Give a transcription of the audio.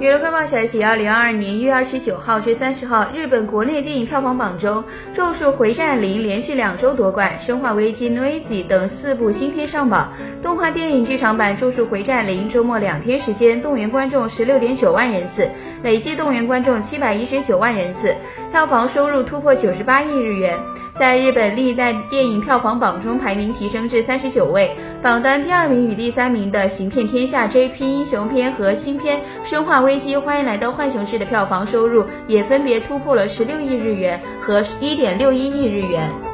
娱乐快报消息：二零二二年一月二十九号至三十号，日本国内电影票房榜中，《咒术回战零》连续两周夺冠，《生化危机：Noisy》等四部新片上榜。动画电影剧场版《咒术回战零》周末两天时间动员观众十六点九万人次，累计动员观众七百一十九万人次，票房收入突破九十八亿日元，在日本历代电影票房榜中排名提升至三十九位。榜单第二名与第三名的《行骗天下》JP 英雄片和新片《生化》。危机欢迎来到浣熊市的票房收入也分别突破了十六亿日元和一点六一亿日元。